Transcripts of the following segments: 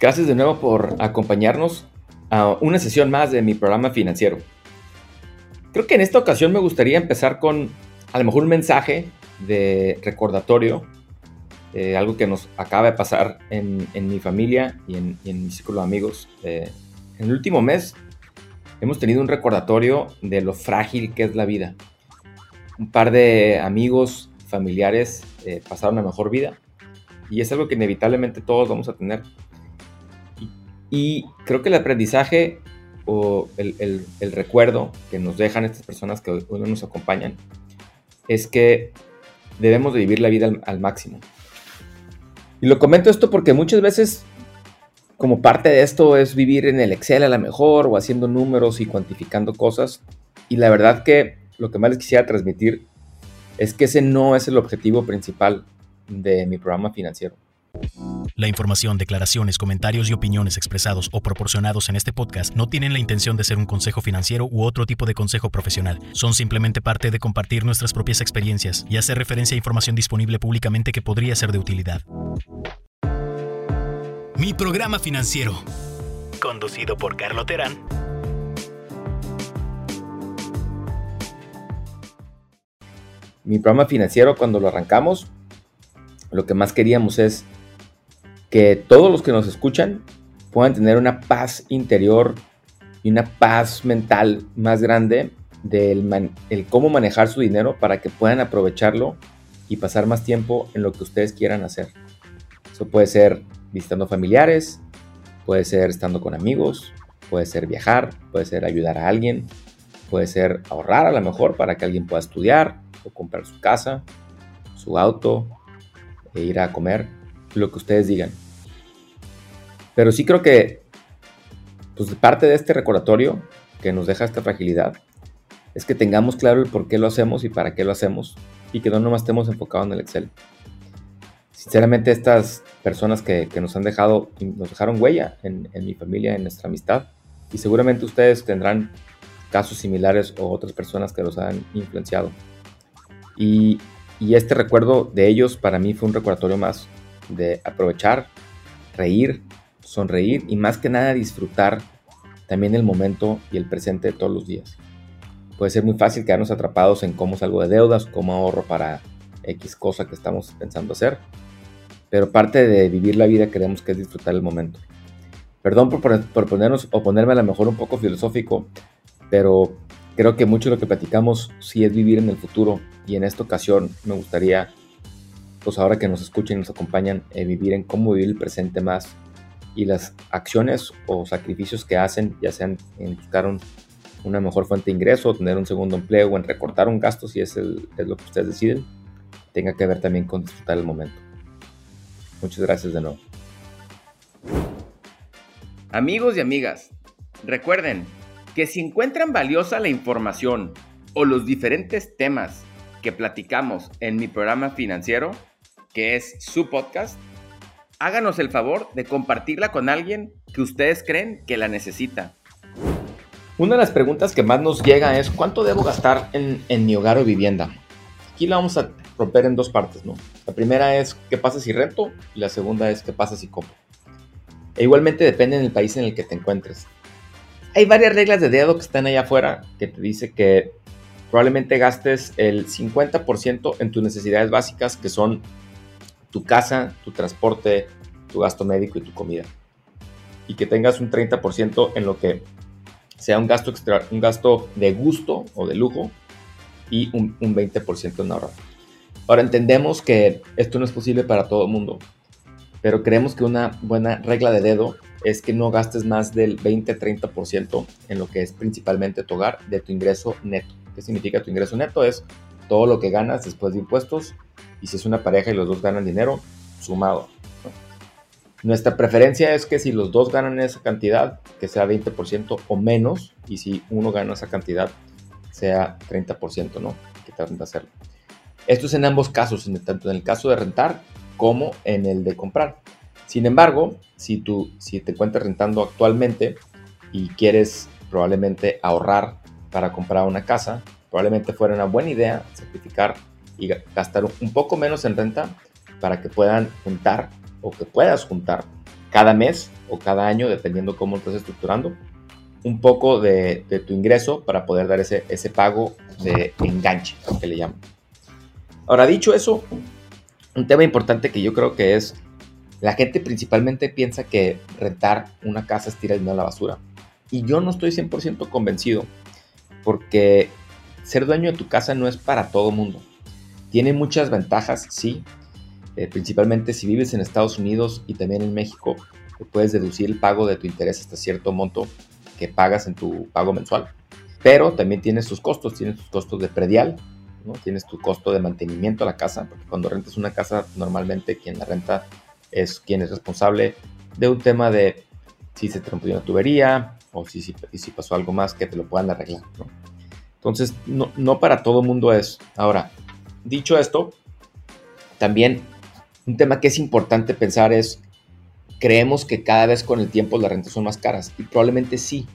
Gracias de nuevo por acompañarnos a una sesión más de mi programa financiero. Creo que en esta ocasión me gustaría empezar con a lo mejor un mensaje de recordatorio, eh, algo que nos acaba de pasar en, mi familia y en, mi círculo de amigos. Eh, en el último mes hemos tenido un recordatorio de lo frágil que es la vida. Un par de amigos, familiares eh, pasaron la mejor vida y es algo que inevitablemente todos vamos a tener. Y, creo que el aprendizaje o el, recuerdo que nos dejan estas personas que hoy, nos acompañan es que debemos de vivir la vida al, máximo. Y lo comento esto porque muchas veces como parte de esto es vivir en el Excel a la mejor o haciendo números y cuantificando cosas. Y la verdad que lo que más les quisiera transmitir es que ese no es el objetivo principal de mi programa financiero. La información, declaraciones, comentarios y opiniones expresados o proporcionados en este podcast no tienen la intención de ser un consejo financiero u otro tipo de consejo profesional. Son simplemente parte de compartir nuestras propias experiencias y hacer referencia a información disponible públicamente que podría ser de utilidad. Mi programa financiero. Conducido por Carlo Terán. Mi programa financiero, cuando lo arrancamos, lo que más queríamos es que todos los que nos escuchan puedan tener una paz interior y una paz mental más grande del el cómo manejar su dinero para que puedan aprovecharlo y pasar más tiempo en lo que ustedes quieran hacer. Eso puede ser visitando familiares, puede ser estando con amigos, puede ser viajar, puede ser ayudar a alguien, puede ser ahorrar a lo mejor para que alguien pueda estudiar o comprar su casa, su auto, e ir a comer, lo que ustedes digan. Pero sí creo que pues, parte de este recordatorio que nos deja esta fragilidad es que tengamos claro el por qué lo hacemos y para qué lo hacemos y que no nomás estemos enfocados en el Excel. Sinceramente estas personas que, nos han dejado, nos dejaron huella en, en mi familia, en nuestra amistad y seguramente ustedes tendrán casos similares o otras personas que los han influenciado. Y y este recuerdo de ellos para mí fue un recordatorio más de aprovechar, reír, sonreír y más que nada disfrutar también el momento y el presente de todos los días. Puede ser muy fácil quedarnos atrapados en cómo salgo de deudas, cómo ahorro para X cosa que estamos pensando hacer, pero parte de vivir la vida queremos que es disfrutar el momento. Perdón por, por ponernos o ponerme a lo mejor un poco filosófico, pero creo que mucho de lo que platicamos sí es vivir en el futuro y en esta ocasión me gustaría, pues ahora que nos escuchen y nos acompañan, eh, vivir en cómo vivir el presente más y las acciones o sacrificios que hacen, ya sean en buscar una mejor fuente de ingreso, tener un segundo empleo o en recortar un gasto si es, es lo que ustedes deciden, tenga que ver también con disfrutar el momento. Muchas gracias de nuevo. Amigos y amigas, recuerden que si encuentran valiosa la información o los diferentes temas que platicamos en mi programa financiero, que es su podcast, háganos el favor de compartirla con alguien que ustedes creen que la necesita. Una de las preguntas que más nos llega es ¿cuánto debo gastar en, mi hogar o vivienda? Aquí la vamos a romper en dos partes. La primera es qué pasa si rento y la segunda es qué pasa si compro. E igualmente depende del país en el que te encuentres. Hay varias reglas de dedo que están allá afuera que te dice que probablemente gastes el 50% en tus necesidades básicas, que son tu casa, tu transporte, tu gasto médico y tu comida. Y que tengas un 30% en lo que sea un gasto, extra, un gasto de gusto o de lujo y un, un 20% en ahorro. Ahora entendemos que esto no es posible para todo el mundo, pero creemos que una buena regla de dedo es que no gastes más del 20-30% en lo que es principalmente tu hogar de tu ingreso neto. ¿Qué significa tu ingreso neto? Es todo lo que ganas después de impuestos y si es una pareja y los dos ganan dinero, sumado. Nuestra preferencia es que si los dos ganan esa cantidad, que sea 20% o menos, y si uno gana esa cantidad, sea 30%, ¿no? Que traten de hacerlo. Esto es en ambos casos, tanto en el caso de rentar como en el de comprar. Sin embargo, si tú si te encuentras rentando actualmente y quieres probablemente ahorrar para comprar una casa, probablemente fuera una buena idea sacrificar y gastar un poco menos en renta para que puedan juntar o que puedas juntar cada mes o cada año, dependiendo cómo estás estructurando, un poco de, tu ingreso para poder dar ese, ese pago de enganche, que le llaman. Ahora, dicho eso, un tema importante que yo creo que es, la gente principalmente piensa que rentar una casa es tirar dinero a la basura. Y yo no estoy 100% convencido, porque ser dueño de tu casa no es para todo mundo. Tiene muchas ventajas, sí, eh, principalmente si vives en Estados Unidos y también en México, puedes deducir el pago de tu interés hasta cierto monto que pagas en tu pago mensual. Pero también tienes tus costos, tienes tus costos de predial, ¿no? tienes tu costo de mantenimiento a la casa, porque cuando rentas una casa, normalmente quien la renta es quien es responsable de un tema de si se rompió una tubería o si, si, si pasó algo más que te lo puedan arreglar. Entonces, no, no para todo mundo es. Ahora, dicho esto, también un tema que es importante pensar es creemos que cada vez con el tiempo las rentas son más caras y probablemente sí,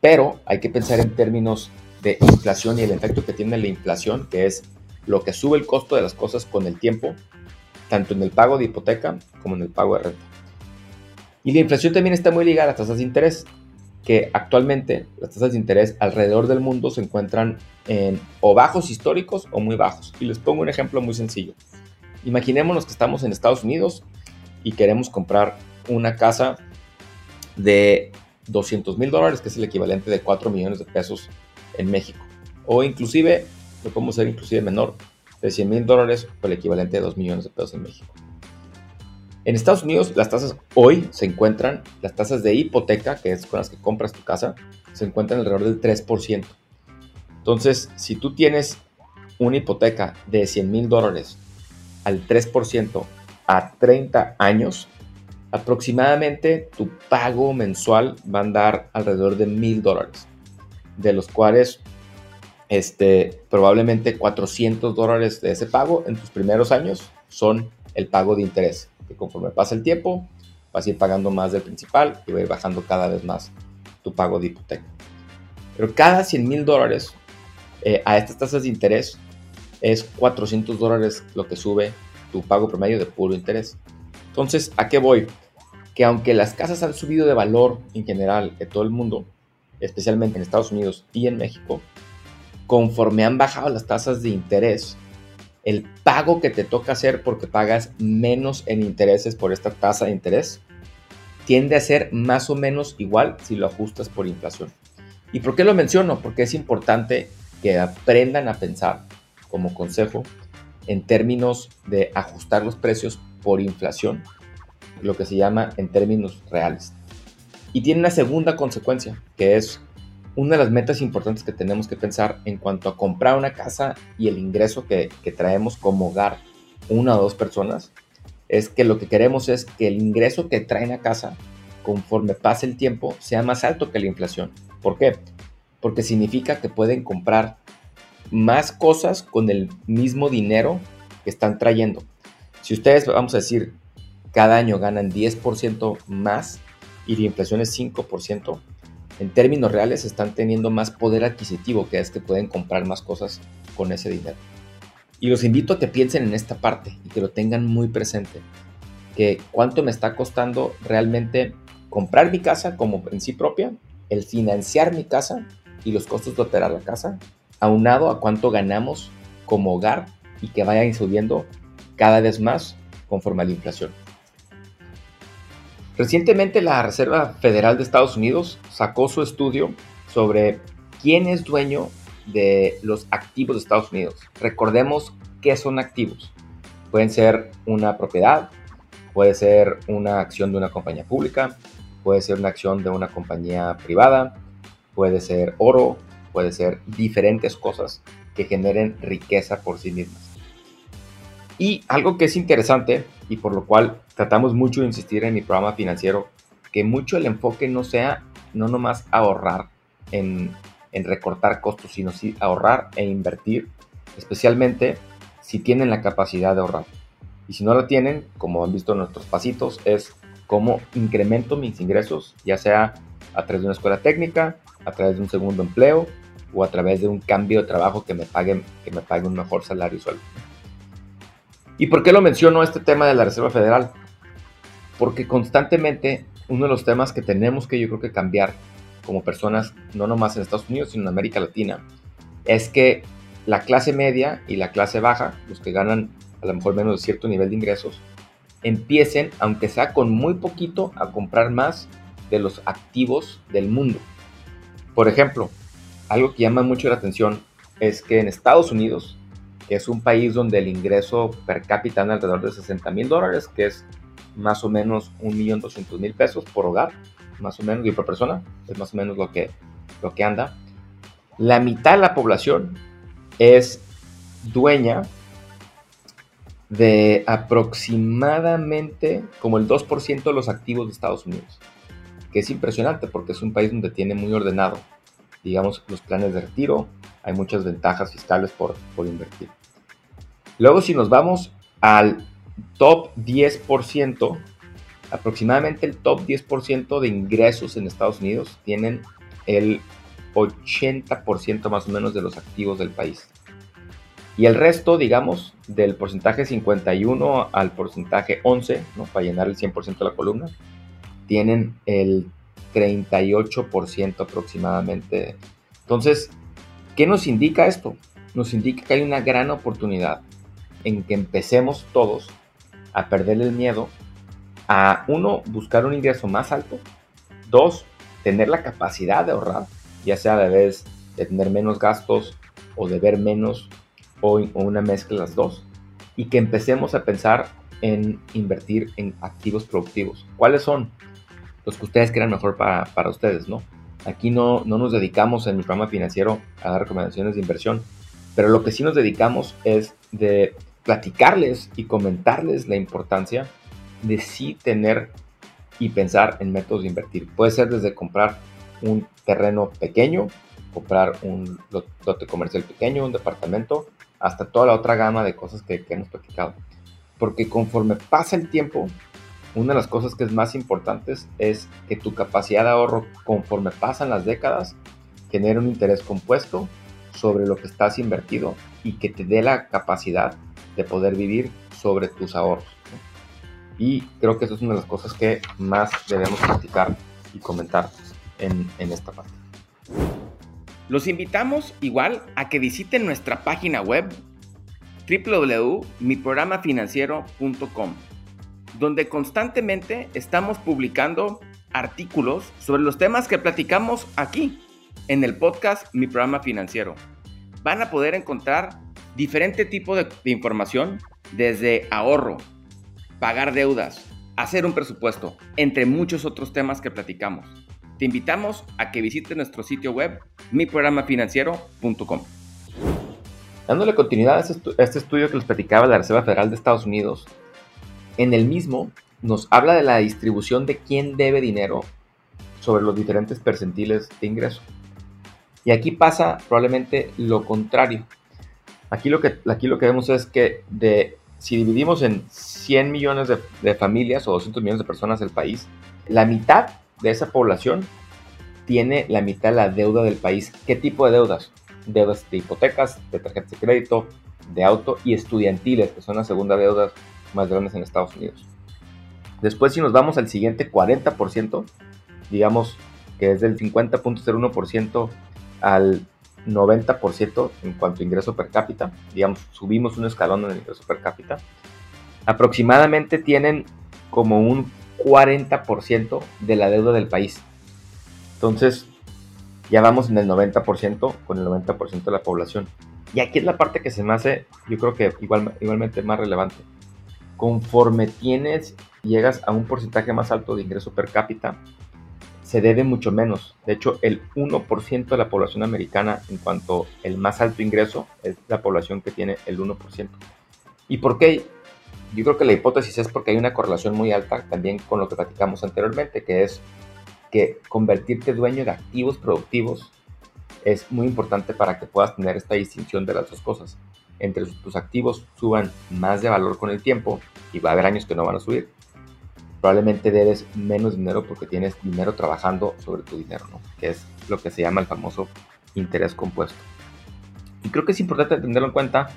pero hay que pensar en términos de inflación y el efecto que tiene la inflación, que es lo que sube el costo de las cosas con el tiempo, tanto en el pago de hipoteca como en el pago de renta. Y la inflación también está muy ligada a tasas de interés, que actualmente las tasas de interés alrededor del mundo se encuentran en o bajos históricos o muy bajos. Y les pongo un ejemplo muy sencillo. Imaginémonos que estamos en Estados Unidos y queremos comprar una casa de 200 mil dólares, que es el equivalente de 4 millones de pesos en México. O inclusive, lo podemos ser inclusive menor, de 100 mil dólares por el equivalente de 2 millones de pesos en México. En Estados Unidos las tasas hoy se encuentran, las tasas de hipoteca, que es con las que compras tu casa, se encuentran alrededor del 3%. Entonces, si tú tienes una hipoteca de 100 mil dólares al 3% a 30 años, aproximadamente tu pago mensual va a andar alrededor de mil dólares, de los cuales este, probablemente 400 dólares de ese pago en tus primeros años son el pago de interés, que conforme pasa el tiempo vas a ir pagando más del principal y va a ir bajando cada vez más tu pago de hipoteca. Pero cada 100 mil dólares eh, a estas tasas de interés es 400 dólares lo que sube tu pago promedio de puro interés. Entonces, ¿a qué voy? que aunque las casas han subido de valor en general en todo el mundo, especialmente en Estados Unidos y en México, conforme han bajado las tasas de interés, el pago que te toca hacer porque pagas menos en intereses por esta tasa de interés tiende a ser más o menos igual si lo ajustas por inflación. ¿Y por qué lo menciono? Porque es importante que aprendan a pensar como consejo en términos de ajustar los precios por inflación lo que se llama en términos reales. Y tiene una segunda consecuencia, que es una de las metas importantes que tenemos que pensar en cuanto a comprar una casa y el ingreso que, traemos como hogar, una o dos personas, es que lo que queremos es que el ingreso que traen a casa, conforme pase el tiempo, sea más alto que la inflación. ¿Por qué? Porque significa que pueden comprar más cosas con el mismo dinero que están trayendo. Si ustedes, vamos a decir, cada año ganan 10% más y la inflación es 5%, en términos reales están teniendo más poder adquisitivo, que es que pueden comprar más cosas con ese dinero. Y los invito a que piensen en esta parte y que lo tengan muy presente, que cuánto me está costando realmente comprar mi casa como en sí propia, el financiar mi casa y los costos de operar la casa, aunado a cuánto ganamos como hogar y que vayan subiendo cada vez más conforme a la inflación. Recientemente la Reserva Federal de Estados Unidos sacó su estudio sobre quién es dueño de los activos de Estados Unidos. Recordemos qué son activos. Pueden ser una propiedad, puede ser una acción de una compañía pública, puede ser una acción de una compañía privada, puede ser oro, puede ser diferentes cosas que generen riqueza por sí mismas. Y algo que es interesante y por lo cual tratamos mucho de insistir en mi programa financiero, que mucho el enfoque no sea no nomás ahorrar en, en recortar costos, sino sí ahorrar e invertir, especialmente si tienen la capacidad de ahorrar. Y si no lo tienen, como han visto nuestros pasitos, es cómo incremento mis ingresos, ya sea a través de una escuela técnica, a través de un segundo empleo o a través de un cambio de trabajo que me paguen, que me pague un mejor salario y sueldo. ¿Y por qué lo menciono este tema de la Reserva Federal? porque constantemente uno de los temas que tenemos que yo creo que cambiar como personas, no nomás en Estados Unidos, sino en América Latina, es que la clase media y la clase baja, los que ganan a lo mejor menos de cierto nivel de ingresos, empiecen, aunque sea con muy poquito, a comprar más de los activos del mundo. Por ejemplo, algo que llama mucho la atención es que en Estados Unidos, que es un país donde el ingreso per cápita anda alrededor de 60 mil dólares, que es más o menos 1.200.000 pesos por hogar, más o menos, y por persona, es más o menos lo que, lo que anda. La mitad de la población es dueña de aproximadamente como el 2% de los activos de Estados Unidos, que es impresionante porque es un país donde tiene muy ordenado, digamos, los planes de retiro, hay muchas ventajas fiscales por, por invertir. Luego, si nos vamos al top 10%, aproximadamente el top 10% de ingresos en Estados Unidos tienen el 80% más o menos de los activos del país. Y el resto, digamos, del porcentaje 51 al porcentaje 11, ¿no? para llenar el 100% de la columna, tienen el 38% aproximadamente. Entonces, ¿qué nos indica esto? Nos indica que hay una gran oportunidad en que empecemos todos a perder el miedo a, uno, buscar un ingreso más alto, dos, tener la capacidad de ahorrar, ya sea de vez de tener menos gastos o de ver menos o, una mezcla de las dos, y que empecemos a pensar en invertir en activos productivos. ¿Cuáles son? Los que ustedes crean mejor para, para ustedes, ¿no? Aquí no, no nos dedicamos en mi programa financiero a dar recomendaciones de inversión, pero lo que sí nos dedicamos es de platicarles y comentarles la importancia de sí tener y pensar en métodos de invertir. Puede ser desde comprar un terreno pequeño, comprar un lote comercial pequeño, un departamento, hasta toda la otra gama de cosas que, hemos platicado. Porque conforme pasa el tiempo, una de las cosas que es más importantes es que tu capacidad de ahorro, conforme pasan las décadas, genere un interés compuesto sobre lo que estás invertido y que te dé la capacidad de poder vivir sobre tus ahorros. Y creo que eso es una de las cosas que más debemos platicar y comentar en, en esta parte. Los invitamos igual a que visiten nuestra página web www.miprogramafinanciero.com, donde constantemente estamos publicando artículos sobre los temas que platicamos aquí en el podcast Mi Programa Financiero. Van a poder encontrar diferente tipo de, información desde ahorro, pagar deudas, hacer un presupuesto, entre muchos otros temas que platicamos. Te invitamos a que visites nuestro sitio web miprogramafinanciero.com. Dándole continuidad a este estudio que les platicaba la Reserva Federal de Estados Unidos, en el mismo nos habla de la distribución de quién debe dinero sobre los diferentes percentiles de ingreso. Y aquí pasa probablemente lo contrario. Aquí lo que, aquí lo que vemos es que de si dividimos en 100 millones de, familias o 200 millones de personas del país, la mitad de esa población tiene la mitad de la deuda del país. ¿Qué tipo de deudas? Deudas de hipotecas, de tarjetas de crédito, de auto y estudiantiles, que son las segunda deudas más grandes en Estados Unidos. Después, si nos vamos al siguiente 40%, digamos que es del 50.01% al 90% en cuanto a ingreso per cápita, digamos, subimos un escalón en el ingreso per cápita, aproximadamente tienen como un 40% de la deuda del país. Entonces, ya vamos en el 90% con el 90% de la población. Y aquí es la parte que se me hace, yo creo que igual, igualmente más relevante. Conforme tienes, llegas a un porcentaje más alto de ingreso per cápita, se debe mucho menos. De hecho, el 1% de la población americana, en cuanto el más alto ingreso, es la población que tiene el 1%. ¿Y por qué? Yo creo que la hipótesis es porque hay una correlación muy alta también con lo que platicamos anteriormente, que es que convertirte dueño de activos productivos es muy importante para que puedas tener esta distinción de las dos cosas. Entre tus activos suban más de valor con el tiempo y va a haber años que no van a subir probablemente debes menos dinero porque tienes dinero trabajando sobre tu dinero. Que es lo que se llama el famoso interés compuesto. Y creo que es importante tenerlo en cuenta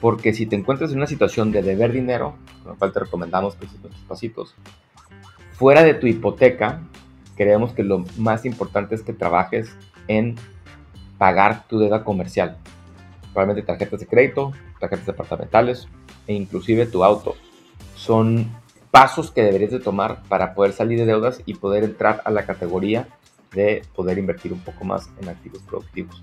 porque si te encuentras en una situación de deber dinero, con lo cual te recomendamos pues, estos pasitos, fuera de tu hipoteca, creemos que lo más importante es que trabajes en pagar tu deuda comercial. Probablemente tarjetas de crédito, tarjetas departamentales e inclusive tu auto. Son pasos que deberías de tomar para poder salir de deudas y poder entrar a la categoría de poder invertir un poco más en activos productivos.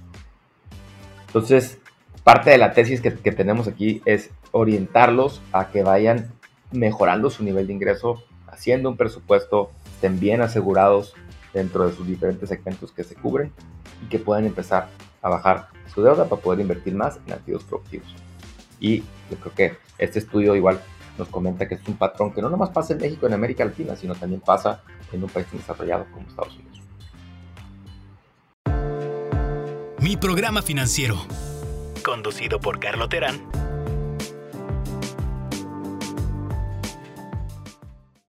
Entonces, parte de la tesis que, que tenemos aquí es orientarlos a que vayan mejorando su nivel de ingreso, haciendo un presupuesto, estén bien asegurados dentro de sus diferentes segmentos que se cubren y que puedan empezar a bajar su deuda para poder invertir más en activos productivos. Y yo creo que este estudio igual nos comenta que es un patrón que no nomás pasa en México, en América Latina, sino también pasa en un país desarrollado como Estados Unidos. Mi programa financiero, conducido por Carlo Terán